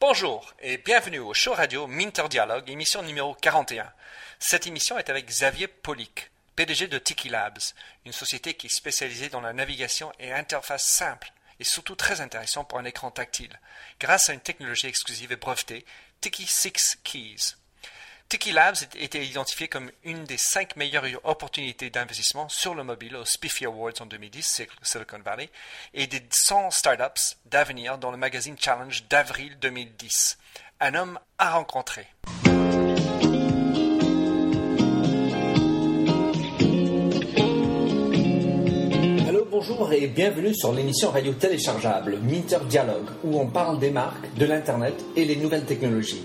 Bonjour et bienvenue au show radio Minter Dialogue, émission numéro 41. Cette émission est avec Xavier Polic, PDG de Tiki Labs, une société qui est spécialisée dans la navigation et interface simple et surtout très intéressant pour un écran tactile, grâce à une technologie exclusive et brevetée, Tiki 6 Keys. Tiki Labs été identifié comme une des cinq meilleures opportunités d'investissement sur le mobile aux Spiffy Awards en 2010, Silicon Valley, et des 100 startups d'avenir dans le magazine Challenge d'avril 2010. Un homme à rencontrer. Bonjour et bienvenue sur l'émission radio téléchargeable Minter Dialogue, où on parle des marques, de l'Internet et les nouvelles technologies.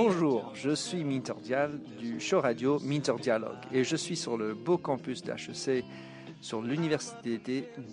Bonjour, je suis Minter Dial du show radio Minter Dialogue et je suis sur le beau campus d'HEC sur l'université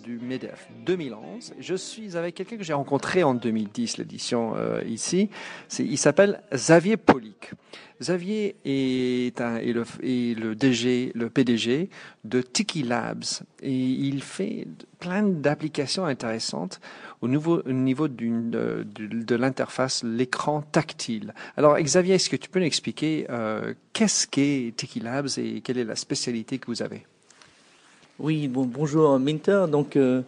du MEDEF 2011. Je suis avec quelqu'un que j'ai rencontré en 2010, l'édition euh, ici. il s'appelle Xavier Polic. Xavier est, un, le, PDG de Tiki Labs et il fait plein d'applications intéressantes au niveau, de, l'interface, l'écran tactile. Alors Xavier, est-ce que tu peux nous expliquer euh, qu'est-ce qu'est Tiki Labs et quelle est la spécialité que vous avez? Oui, bon, bonjour Minter. Donc, euh,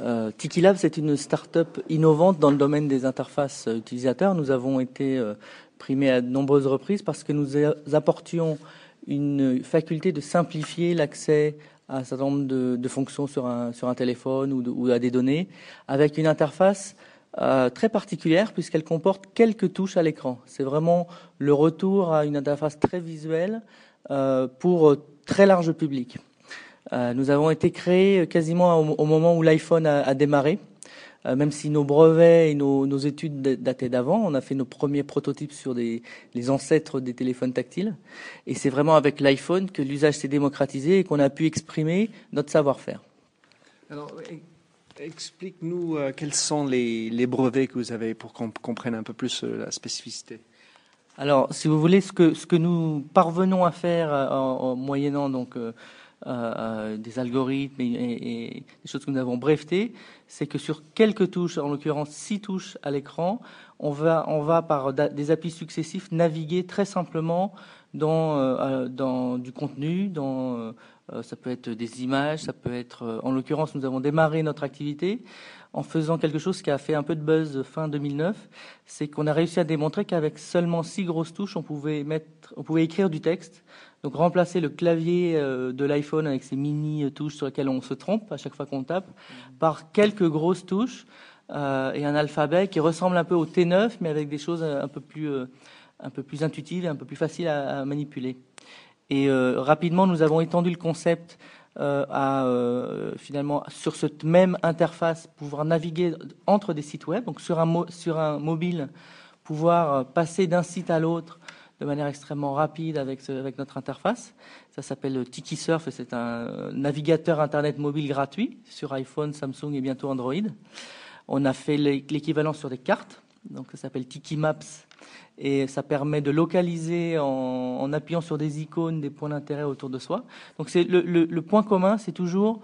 euh, Tiki Lab, c'est une start-up innovante dans le domaine des interfaces utilisateurs. Nous avons été euh, primés à de nombreuses reprises parce que nous apportions une faculté de simplifier l'accès à un certain nombre de, fonctions sur un, téléphone ou, à des données avec une interface euh, très particulière puisqu'elle comporte quelques touches à l'écran. C'est vraiment le retour à une interface très visuelle euh, pour très large public. Euh, nous avons été créés quasiment au, moment où l'iPhone a, a, démarré. Euh, même si nos brevets et nos, nos études dataient d'avant, on a fait nos premiers prototypes sur des, les ancêtres des téléphones tactiles. Et c'est vraiment avec l'iPhone que l'usage s'est démocratisé et qu'on a pu exprimer notre savoir-faire. Alors, explique-nous euh, quels sont les, les, brevets que vous avez pour qu'on comprenne un peu plus euh, la spécificité. Alors, si vous voulez, ce que, ce que nous parvenons à faire euh, en, en moyennant donc euh, euh, des algorithmes et, des choses que nous avons brevetées, c'est que sur quelques touches, en l'occurrence six touches à l'écran, on va, on va par des applis successifs naviguer très simplement dans, euh, dans du contenu, dans, euh, ça peut être des images, ça peut être, euh, en l'occurrence, nous avons démarré notre activité en faisant quelque chose qui a fait un peu de buzz fin 2009, c'est qu'on a réussi à démontrer qu'avec seulement six grosses touches, on pouvait mettre, on pouvait écrire du texte donc remplacer le clavier euh, de l'iPhone avec ces mini touches sur lesquelles on se trompe à chaque fois qu'on tape par quelques grosses touches euh, et un alphabet qui ressemble un peu au T9 mais avec des choses un peu plus euh, un peu plus intuitives et un peu plus faciles à, manipuler. Et euh, rapidement, nous avons étendu le concept euh, à finalement sur cette même interface pouvoir naviguer entre des sites web. Donc sur un sur un mobile, pouvoir passer d'un site à l'autre de manière extrêmement rapide avec, notre interface. Ça s'appelle TikiSurf et c'est un navigateur Internet mobile gratuit sur iPhone, Samsung et bientôt Android. On a fait l'équivalent sur des cartes, donc ça s'appelle Tiki Maps et ça permet de localiser en, appuyant sur des icônes des points d'intérêt autour de soi. Donc c'est le, point commun, c'est toujours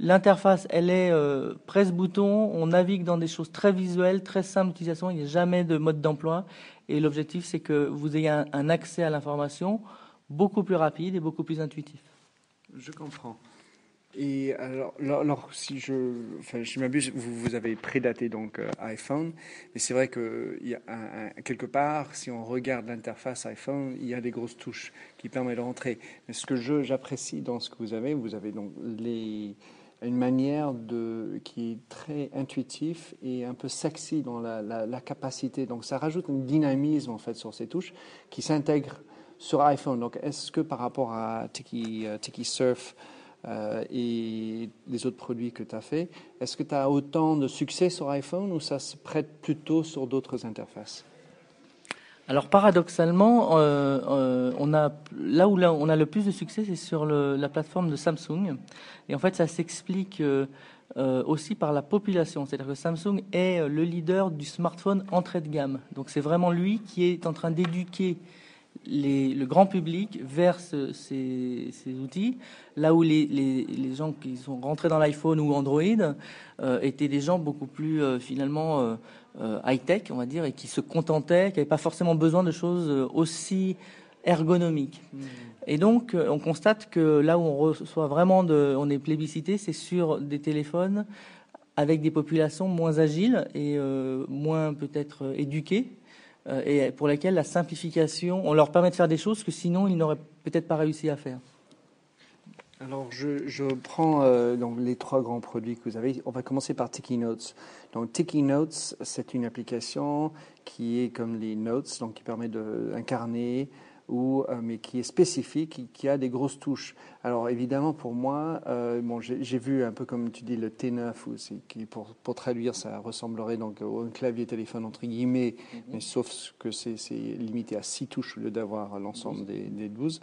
l'interface, elle est euh, presse-bouton, on navigue dans des choses très visuelles, très simples d'utilisation, il n'y a jamais de mode d'emploi et l'objectif, c'est que vous ayez un, accès à l'information beaucoup plus rapide et beaucoup plus intuitif. Je comprends. Et alors, si je, je m'abuse, vous, vous avez prédaté donc euh, iPhone, mais c'est vrai que y a quelque part, si on regarde l'interface iPhone, il y a des grosses touches qui permettent de rentrer. Mais ce que j'apprécie dans ce que vous avez, vous avez donc les, une manière de, qui est très intuitif et un peu sexy dans la, capacité. Donc ça rajoute un dynamisme en fait sur ces touches qui s'intègrent sur iPhone. Donc est-ce que par rapport à Tiki, uh, Tiki Surf euh, et les autres produits que tu as fait, est-ce que tu as autant de succès sur iPhone ou ça se prête plutôt sur d'autres interfaces? Alors paradoxalement, on a là où on a le plus de succès, c'est sur la plateforme de Samsung. Et en fait, ça s'explique aussi par la population. C'est-à-dire que Samsung est le leader du smartphone entrée de gamme. Donc c'est vraiment lui qui est en train d'éduquer le grand public vers ces, outils, là où les, gens qui sont rentrés dans l'iPhone ou Android euh, étaient des gens beaucoup plus euh, finalement euh, high-tech, on va dire, et qui se contentaient, qui n'avaient pas forcément besoin de choses aussi ergonomiques. Hmm. Et donc, on constate que là où on reçoit vraiment, de, on est plébiscité, c'est sur des téléphones avec des populations moins agiles et moins peut-être éduquées euh, et pour lesquels la simplification, on leur permet de faire des choses que sinon ils n'auraient peut-être pas réussi à faire. Alors, je, prends euh, donc les trois grands produits que vous avez. On va commencer par Tiki Notes. Donc, Tiki Notes, c'est une application qui est comme les Notes, donc qui permet d'incarner ou, euh, mais qui est spécifique, qui, a des grosses touches. Alors évidemment, pour moi, euh, bon, j'ai vu un peu comme tu dis le T9, qui pour, pour traduire, ça ressemblerait donc au clavier téléphone entre guillemets, mm-hmm. mais sauf que c'est limité à 6 touches au lieu d'avoir l'ensemble des, des 12.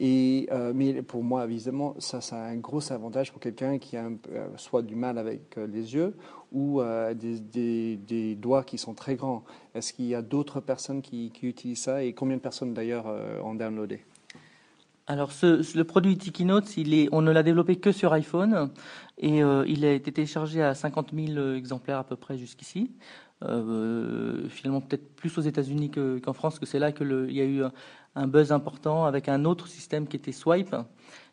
Euh, mais pour moi, évidemment, ça, ça a un gros avantage pour quelqu'un qui a euh, soit du mal avec euh, les yeux ou des, doigts qui sont très grands. Est-ce qu'il y a d'autres personnes qui, utilisent ça et combien de personnes d'ailleurs ont downloadé? Alors, le produit TikiNotes, on ne l'a développé que sur iPhone et il a été téléchargé à 50 000 exemplaires à peu près jusqu'ici. finalement, peut-être plus aux États-Unis qu'en France, que c'est là qu'il y a eu un buzz important avec un autre système qui était Swipe.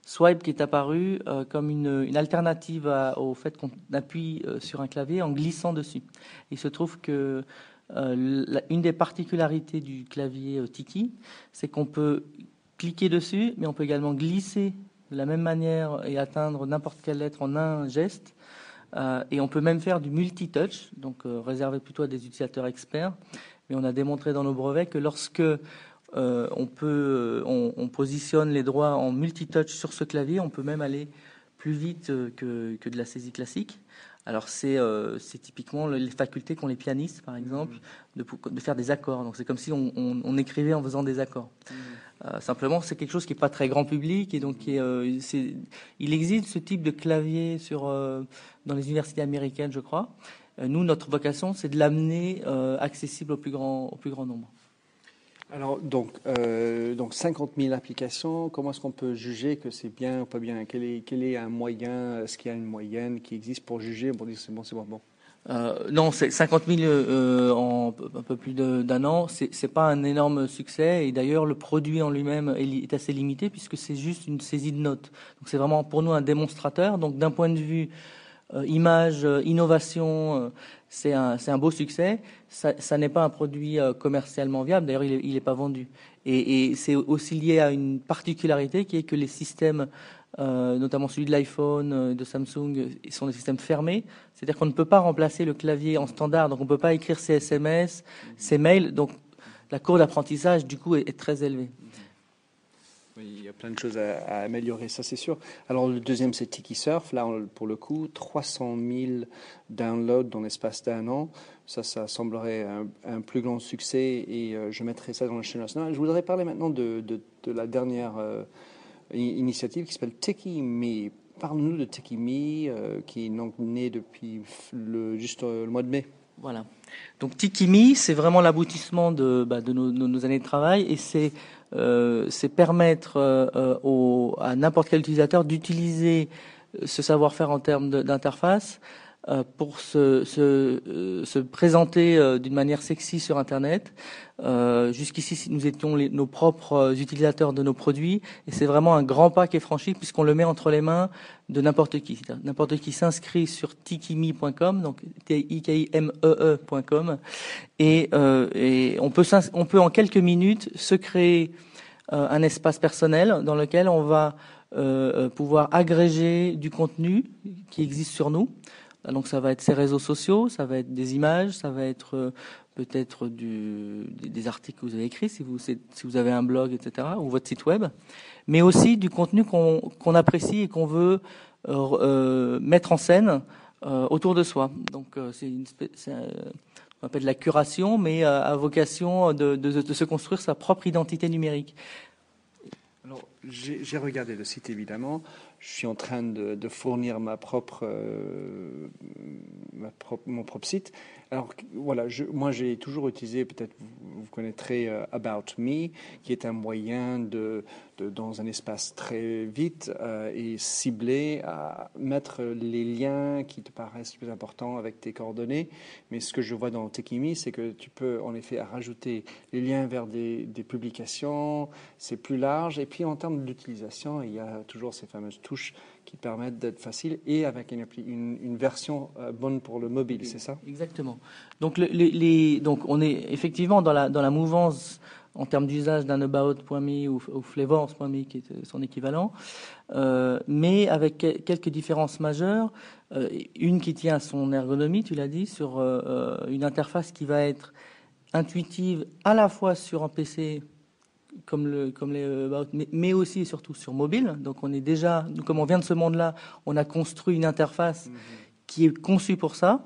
Swipe qui est apparu euh, comme une, alternative au fait qu'on appuie euh, sur un clavier en glissant dessus. Il se trouve que euh, une des particularités du clavier Tiki, c'est qu'on peut cliquer dessus, mais on peut également glisser de la même manière et atteindre n'importe quelle lettre en un geste. et on peut même faire du multi-touch, donc réservé plutôt à des utilisateurs experts. Mais on a démontré dans nos brevets que lorsque euh, on, peut, euh, on, positionne les droits en multitouch sur ce clavier. On peut même aller plus vite euh, que, que de la saisie classique. Alors c'est typiquement les facultés qu'ont les pianistes, par exemple, de, de faire des accords. Donc c'est comme si on, on, écrivait en faisant des accords. simplement, c'est quelque chose qui n'est pas très grand public et donc il existe ce type de clavier sur, dans les universités américaines, je crois. nous, notre vocation, c'est de l'amener accessible au plus grand, au plus grand nombre. Alors, donc, euh, donc 50 000 applications, comment est-ce qu'on peut juger que c'est bien ou pas bien? Quel est, quel est un moyen? Est-ce qu'il y a une moyenne qui existe pour juger, dire c'est bon, c'est pas bon euh, non, c'est 50 000 euh, en un peu plus d'un an. C'est, c'est pas un énorme succès et d'ailleurs le produit en lui-même est, assez limité puisque c'est juste une saisie de notes. Donc c'est vraiment pour nous un démonstrateur. Donc d'un point de vue image, euh, innovation, c'est un, un, beau succès. Ça, ça n'est pas un produit euh, commercialement viable. D'ailleurs, il n'est pas vendu. Et, et c'est aussi lié à une particularité qui est que les systèmes, euh, notamment celui de l'iPhone, euh, de Samsung, sont des systèmes fermés. C'est-à-dire qu'on ne peut pas remplacer le clavier en standard. Donc, on ne peut pas écrire ses SMS, ses mails. Donc, la courbe d'apprentissage, du coup, est très élevée. Il y a plein de choses à, améliorer, ça c'est sûr. Alors le deuxième c'est Tiki Surf, là pour le coup 300 000 downloads dans l'espace d'un an, ça ça semblerait un, plus grand succès et euh, je mettrai ça dans la chaîne nationale. Je voudrais parler maintenant de, la dernière euh, initiative qui s'appelle Tiki Me. Parle-nous de Tiki Me euh, qui est donc né depuis juste le mois de mai. Voilà. Donc Tikimi, c'est vraiment l'aboutissement de, bah, nos, nos, années de travail et c'est c'est permettre euh, euh, à n'importe quel utilisateur d'utiliser ce savoir-faire en termes d'interface pour se, se, se présenter d'une manière sexy sur Internet. Jusqu'ici, nous étions nos propres utilisateurs de nos produits, et c'est vraiment un grand pas qui est franchi puisqu'on le met entre les mains de n'importe qui. N'importe qui s'inscrit sur tikimi.com, donc t i k i m e ecom et, et on peut on peut en quelques minutes se créer euh, un espace personnel dans lequel on va euh, euh, pouvoir agréger du contenu qui existe sur nous. Donc ça va être ces réseaux sociaux, ça va être des images, ça va être peut-être des articles que vous avez écrits si vous, avez un blog, etc., ou votre site web, mais aussi du contenu qu'on apprécie et qu'on veut mettre en scène autour de soi. Donc c'est on appelle la curation, mais à vocation de, de, se construire sa propre identité numérique. Alors, j'ai regardé le site évidemment je suis en train de, fournir euh, ma propre, mon propre site. Alors voilà, moi j'ai toujours utilisé, peut-être vous, vous, connaîtrez euh, About Me, qui est un moyen de dans un espace très vite euh, et ciblé à mettre les liens qui te paraissent plus importants avec tes coordonnées. Mais ce que je vois dans Tekimi, c'est que tu peux en effet rajouter les liens vers des, des publications, c'est plus large. Et puis en termes d'utilisation, il y a toujours ces fameuses touches qui permettent d'être faciles et avec une, version euh, bonne pour le mobile, c'est ça? Exactement. Donc, on est effectivement dans la, mouvance en termes d'usage d'un about.me ou, ou qui est son équivalent, euh, mais avec quelques différences majeures. Euh, une qui tient à son ergonomie, tu l'as dit, sur une interface qui va être intuitive à la fois sur un PC comme, le, comme les euh, mais, aussi et surtout sur mobile. Donc on est déjà, comme on vient de ce monde-là, on a construit une interface mhm. qui est conçue pour ça.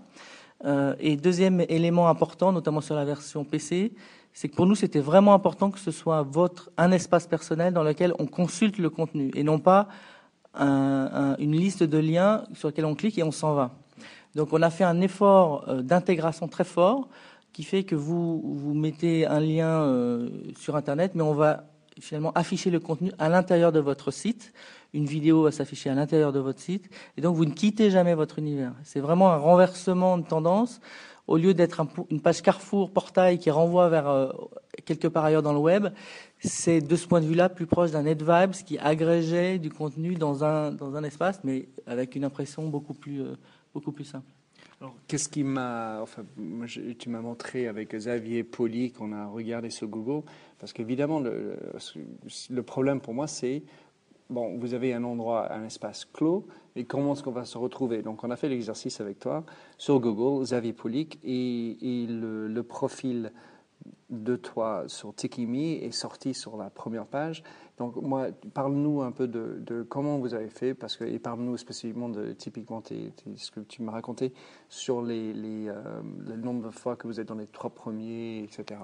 Euh, et deuxième élément important, notamment sur la version PC, c'est que pour nous c'était vraiment important que ce soit votre un espace personnel dans lequel on consulte le contenu et non pas une liste de liens sur lesquels on clique et on s'en va. Donc on a fait un effort euh, d'intégration très fort qui fait que vous, mettez un lien euh, sur Internet, mais on va finalement afficher le contenu à l'intérieur de votre site. Une vidéo va s'afficher à l'intérieur de votre site. Et donc, vous ne quittez jamais votre univers. C'est vraiment un renversement de tendance. Au lieu d'être une page Carrefour, portail qui renvoie vers euh, quelque part ailleurs dans le web, c'est de ce point de vue-là plus proche d'un NetVibes qui agrégeait du contenu dans un, espace, mais avec une impression beaucoup plus, euh, beaucoup plus simple. Alors, qu'est-ce qui m'a. Enfin, tu m'as montré avec Xavier Poli qu'on a regardé sur Google, parce qu'évidemment, le, le, problème pour moi, c'est. Bon, vous avez un endroit, un espace clos, et comment est-ce qu'on va se retrouver? Donc, on a fait l'exercice avec toi sur Google, Xavier Polic, et, et le, le, profil de toi sur Tikimi est sorti sur la première page. Donc, moi, parle-nous un peu de, comment vous avez fait, parce que, et parle-nous spécifiquement de typiquement ce que tu m'as raconté sur les, euh, le nombre de fois que vous êtes dans les trois premiers, etc.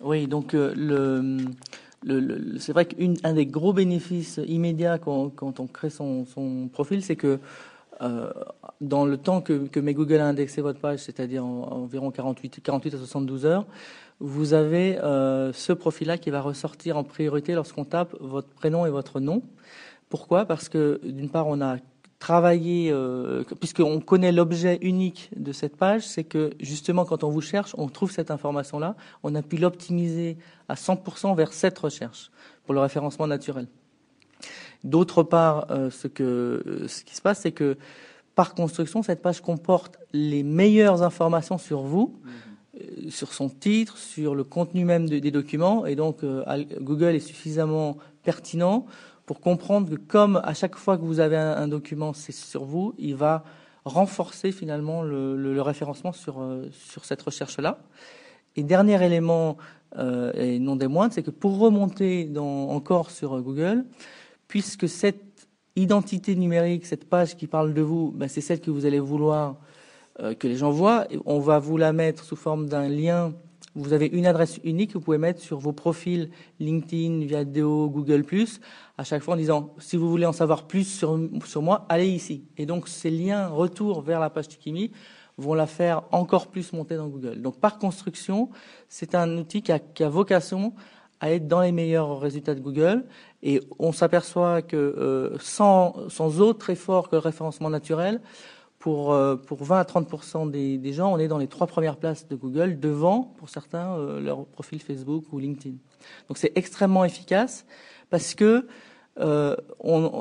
Oui, donc euh, c'est vrai qu'un des gros bénéfices immédiats quand, on crée son profil, c'est que euh, dans le temps que, que Google a indexé votre page, c'est-à-dire environ 48, 48 à 72 heures, vous avez euh, ce profil-là qui va ressortir en priorité lorsqu'on tape votre prénom et votre nom. Pourquoi? Parce que d'une part, on a travaillé, euh, puisqu'on connaît l'objet unique de cette page, c'est que justement quand on vous cherche, on trouve cette information-là. On a pu l'optimiser à 100% vers cette recherche pour le référencement naturel. D'autre part, euh, ce, que, ce qui se passe, c'est que par construction, cette page comporte les meilleures informations sur vous. Mmh. Euh, sur son titre, sur le contenu même des documents. Et donc, euh, Google est suffisamment pertinent pour comprendre que comme à chaque fois que vous avez un, document, c'est sur vous, il va renforcer finalement le, référencement sur, euh, sur cette recherche-là. Et dernier élément, et non des moindres, c'est que pour remonter dans, encore sur Google, puisque cette identité numérique, cette page qui parle de vous, ben, c'est celle que vous allez vouloir euh, que les gens voient. On va vous la mettre sous forme d'un lien. Vous avez une adresse unique que vous pouvez mettre sur vos profils LinkedIn, Viadeo, Google+, à chaque fois en disant, si vous voulez en savoir plus sur, moi, allez ici. Et donc, ces liens retour vers la page Tikimi vont la faire encore plus monter dans Google. Donc, par construction, c'est un outil qui a, qui a vocation à être dans les meilleurs résultats de Google. Et on s'aperçoit que euh, sans, sans autre effort que le référencement naturel, pour, euh, pour 20 à 30 des, des, gens, on est dans les trois premières places de Google, devant, pour certains, euh, leur profil Facebook ou LinkedIn. Donc c'est extrêmement efficace parce que euh,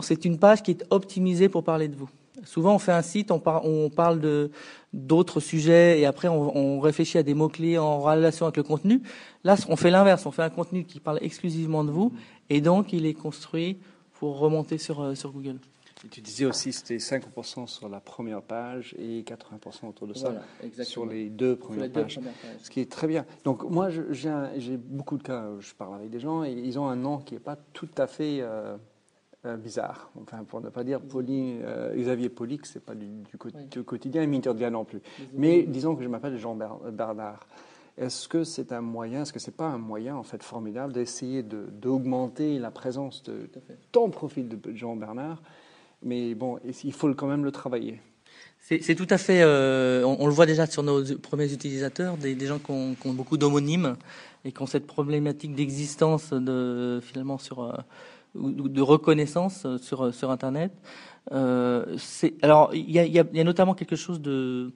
c'est une page qui est optimisée pour parler de vous. Souvent, on fait un site, on, on parle de d'autres sujets et après on, on réfléchit à des mots clés en relation avec le contenu. Là, on fait l'inverse. On fait un contenu qui parle exclusivement de vous et donc il est construit pour remonter sur sur Google tu disais aussi que c'était 50% sur la première page et 80% autour de ça sur les deux premières, pages, Ce qui est très bien. Donc moi, j'ai beaucoup de cas, je parle avec des gens et ils ont un nom qui n'est pas tout à fait euh, euh, bizarre. Enfin, pour ne pas dire poli, euh, Xavier Polic, c'est pas du, du, quotidien, et Minter non plus. Mais disons que je m'appelle Jean Bernard. Est-ce que c'est un moyen, est-ce que c'est pas un moyen en fait formidable d'essayer d'augmenter la présence de ton profil de Jean Bernard? Mais bon, il faut quand même le travailler? C'est tout à fait. Euh, on, le voit déjà sur nos premiers utilisateurs, des, gens qui ont, beaucoup d'homonymes et qui ont cette problématique d'existence de finalement sur euh, de reconnaissance sur sur Internet. Euh, alors il y a, notamment quelque chose de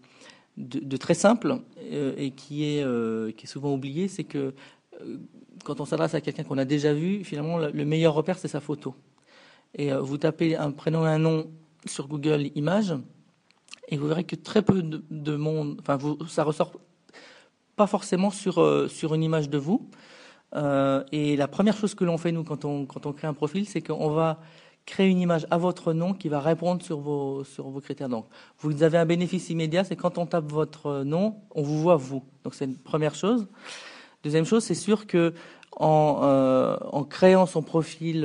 de, très simple et qui est qui est souvent oublié, c'est que quand on s'adresse à quelqu'un qu'on a déjà vu, finalement le meilleur repère c'est sa photo. Et vous tapez un prénom et un nom sur Google Images et vous verrez que très peu de, monde, enfin, ça ressort pas forcément sur, euh, sur une image de vous. Euh, et la première chose que l'on fait, nous, quand on, quand on crée un profil, c'est qu'on va créer une image à votre nom qui va répondre sur vos, sur vos critères. Donc, vous avez un bénéfice immédiat, c'est quand on tape votre nom, on vous voit vous. Donc, c'est une première chose. Deuxième chose, c'est sûr que en, euh, en créant son profil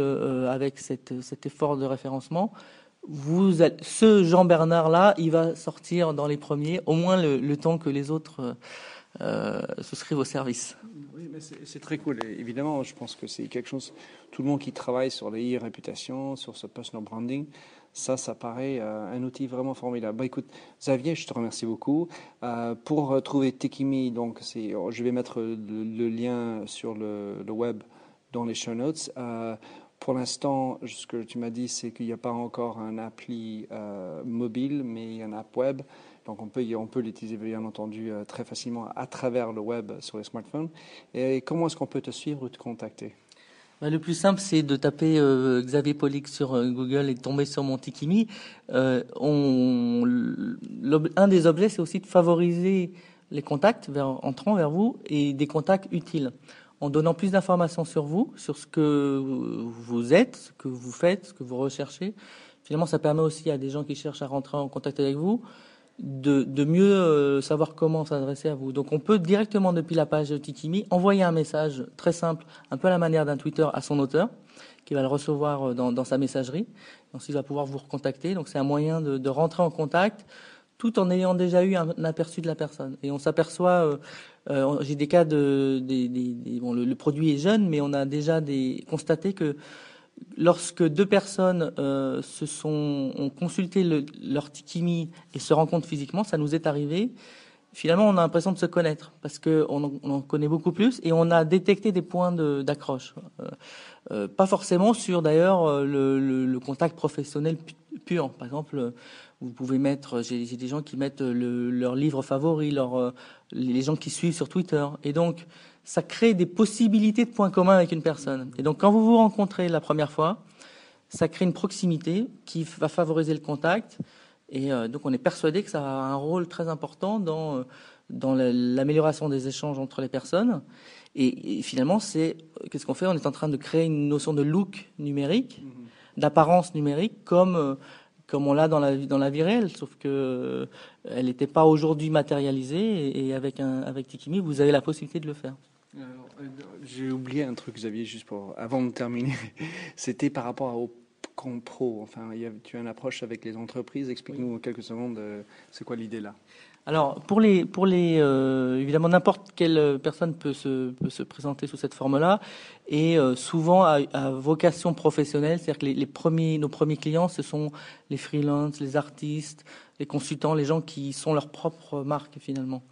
avec cette, cet effort de référencement, vous, ce Jean Bernard là, il va sortir dans les premiers, au moins le, temps que les autres euh, souscrivent au service. Oui, mais c'est très cool. évidemment, je pense que c'est quelque chose. Tout le monde qui travaille sur les réputations, sur ce personal branding, ça, ça paraît euh, un outil vraiment formidable. Bah, écoute, Xavier, je te remercie beaucoup. Euh, pour trouver Tekimi, donc c'est, je vais mettre le, lien sur le, le, web dans les show notes. Pour l'instant, ce que tu m'as dit, c'est qu'il n'y a pas encore un appli euh, mobile, mais il y a un app web. Donc on peut, on peut l'utiliser bien entendu euh, très facilement à travers le web sur les smartphones. Et comment est-ce qu'on peut te suivre ou te contacter? Bah, le plus simple, c'est de taper euh, Xavier Polic sur Google et de tomber sur mon Tikimi. un des objets, c'est aussi de favoriser les contacts vers, entrant vers vous et des contacts utiles en donnant plus d'informations sur vous, sur ce que vous êtes, ce que vous faites, ce que vous recherchez. Finalement, ça permet aussi à des gens qui cherchent à rentrer en contact avec vous de, de mieux euh, savoir comment s'adresser à vous. Donc on peut directement depuis la page Tikimi envoyer un message très simple, un peu à la manière d'un Twitter à son auteur, qui va le recevoir euh, dans, dans sa messagerie. Ensuite, il va pouvoir vous recontacter. Donc c'est un moyen de, de rentrer en contact tout en ayant déjà eu un, aperçu de la personne. Et on s'aperçoit, euh, euh, j'ai des cas de, des, des, bon, le, produit est jeune, mais on a déjà des, constaté que lorsque deux personnes euh, se sont ont consulté le, leur tikimi et se rencontrent physiquement, ça nous est arrivé. Finalement, on a l'impression de se connaître parce que on, on, en connaît beaucoup plus et on a détecté des points d'accroche. Euh, pas forcément sur d'ailleurs le, le, le, contact professionnel pur. Par exemple, vous pouvez mettre, j'ai des gens qui mettent le, leur livre favori, leur, euh, les gens qui suivent sur Twitter. Et donc, ça crée des possibilités de points communs avec une personne. Et donc, quand vous vous rencontrez la première fois, ça crée une proximité qui va favoriser le contact. Et euh, donc, on est persuadé que ça a un rôle très important dans, euh, dans l'amélioration des échanges entre les personnes. Et, finalement, c'est qu'est-ce qu'on fait? On est en train de créer une notion de look numérique, mm-hmm. d'apparence numérique, comme comme on l'a dans la, dans la vie réelle, sauf que euh, elle n'était pas aujourd'hui matérialisée et, avec, un, avec Tikimi, vous avez la possibilité de le faire. Euh, j'ai oublié un truc, Xavier, juste pour avant de terminer. C'était par rapport au compro. Enfin, tu as une approche avec les entreprises. Explique-nous en quelques secondes, euh, c'est quoi l'idée là? Alors, pour les, pour les, euh, évidemment, n'importe quelle personne peut se, peut se présenter sous cette forme-là, et euh, souvent à, vocation professionnelle, c'est-à-dire que les, les, premiers, nos premiers clients, ce sont les freelances, les artistes, les consultants, les gens qui sont leur propre marque finalement.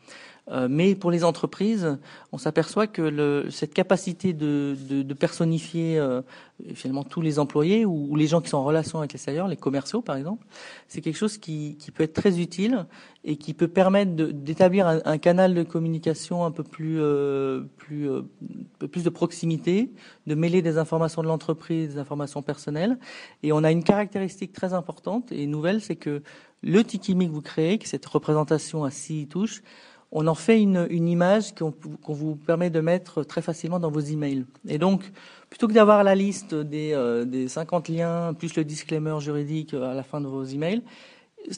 Euh, mais pour les entreprises, on s'aperçoit que le, cette capacité de, de, de personnifier euh, finalement tous les employés ou, les gens qui sont en relation avec l'extérieur, les commerciaux par exemple, c'est quelque chose qui, qui, peut être très utile et qui peut permettre d'établir un, un, canal de communication un peu plus, euh, plus, euh, plus de proximité, de mêler des informations de l'entreprise, des informations personnelles. Et on a une caractéristique très importante et nouvelle, c'est que le Tikimi que vous créez, cette représentation à six touches, on en fait une, image qu'on vous permet de mettre très facilement dans vos emails. Et donc, plutôt que d'avoir la liste des, euh, des 50 liens plus le disclaimer juridique à la fin de vos emails,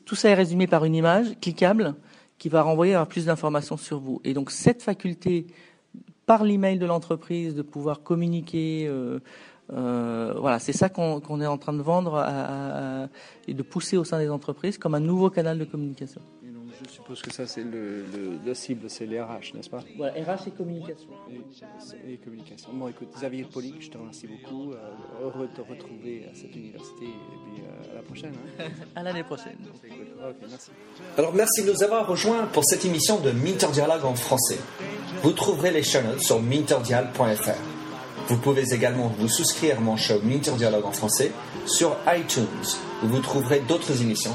tout ça est résumé par une image cliquable qui va renvoyer à plus d'informations sur vous. Et donc, cette faculté par l'email de l'entreprise de pouvoir communiquer euh, Euh, voilà, c'est ça qu'on est en train de vendre et de pousser au sein des entreprises comme un nouveau canal de communication. Je suppose que ça, c'est le, le, la cible, c'est les RH, n'est-ce pas Voilà, RH et communication. Et, et, communication. Bon, écoute, Xavier Polic, je te remercie beaucoup. Euh, heureux de te retrouver à cette université et puis euh, à la prochaine. Hein. à l'année prochaine. Okay, merci. Alors, merci de nous avoir rejoints pour cette émission de Minter Dialogue en français. Vous trouverez les chaînes sur minterdial.fr. Vous pouvez également vous souscrire à mon show Minter Dialogue en français sur iTunes, où vous trouverez d'autres émissions